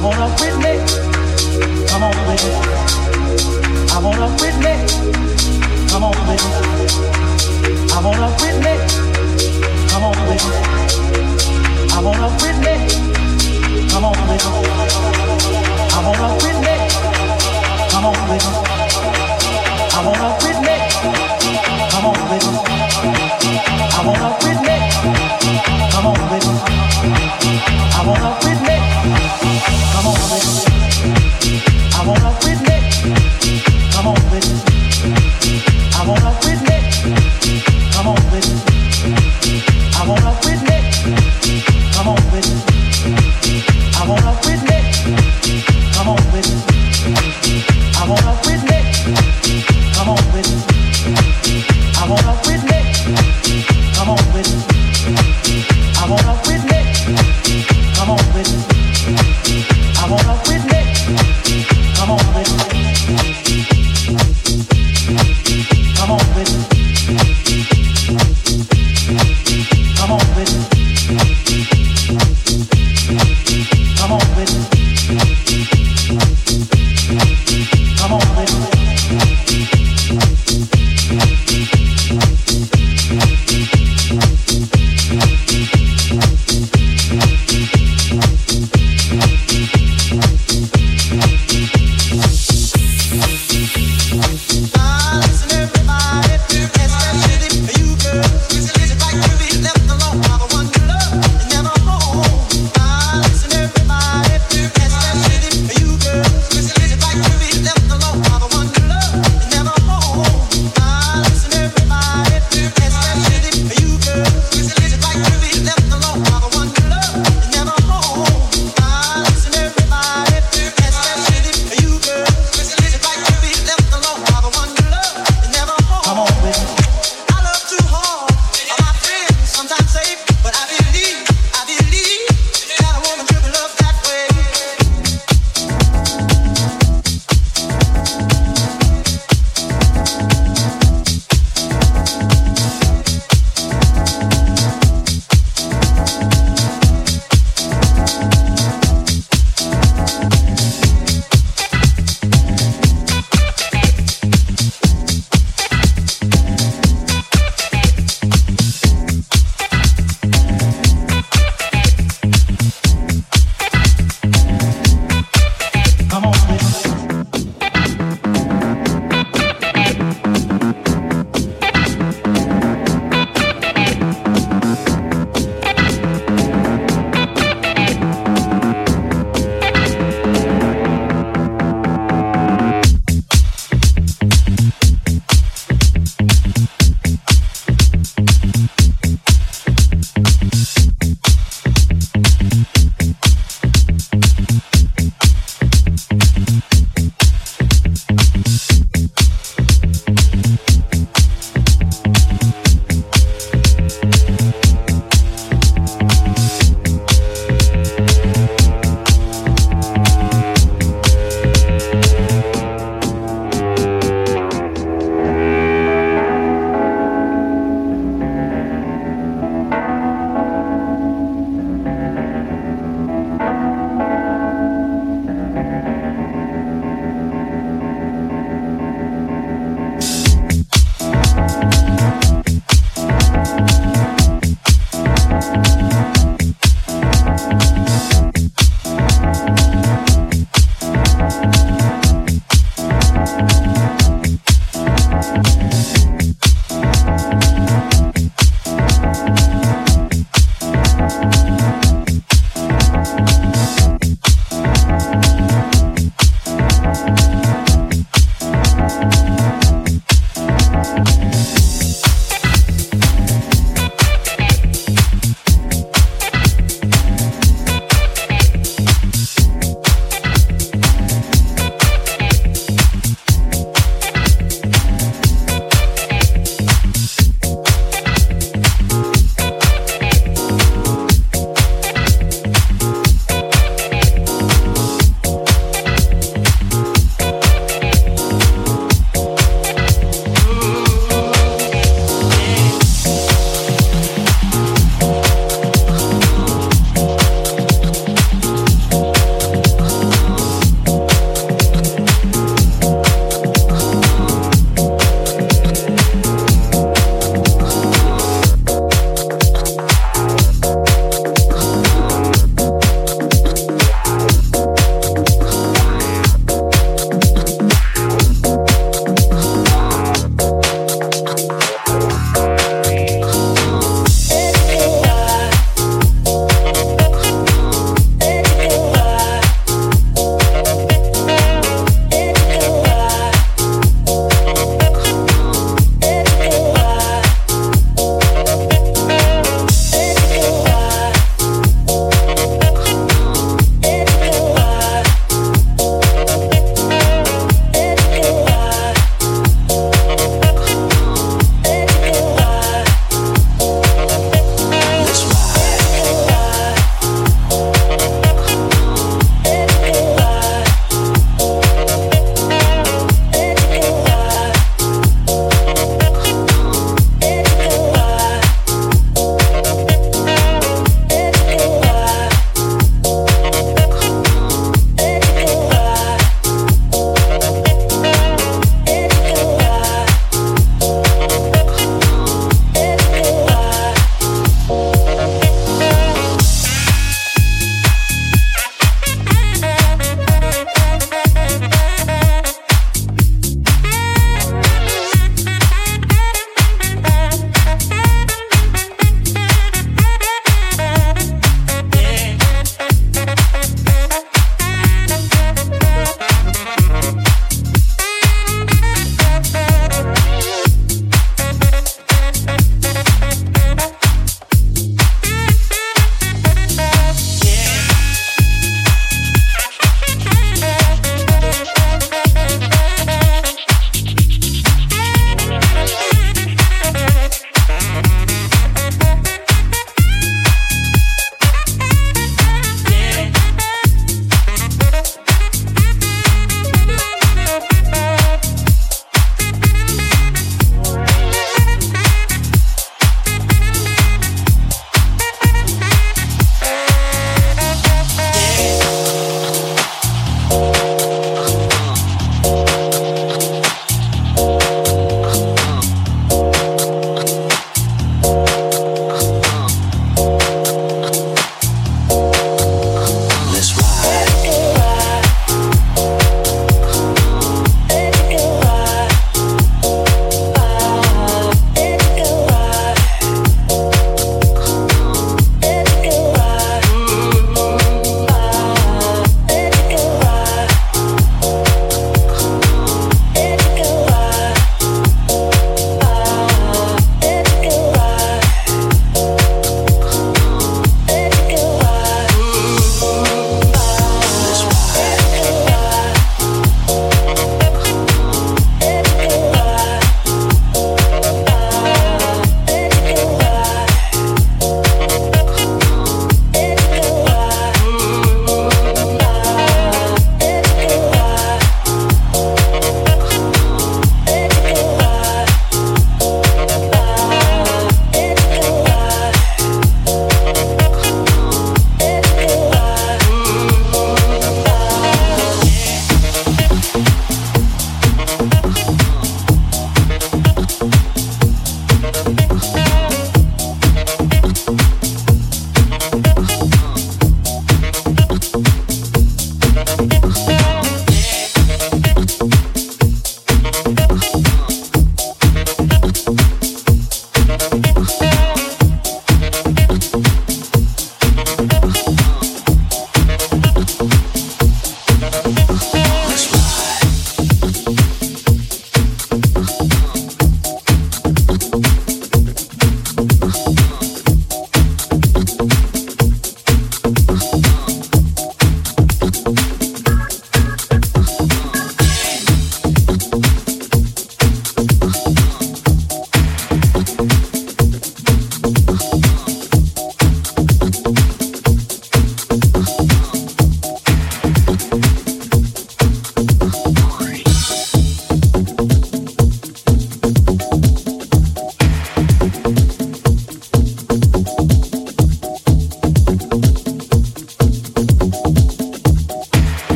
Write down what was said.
I wanna witness. Come on. I wanna. Come on, baby. I wanna witness. Come on. I wanna. Come on. I wanna. Come on. I wanna. Come on. I wanna. Come on,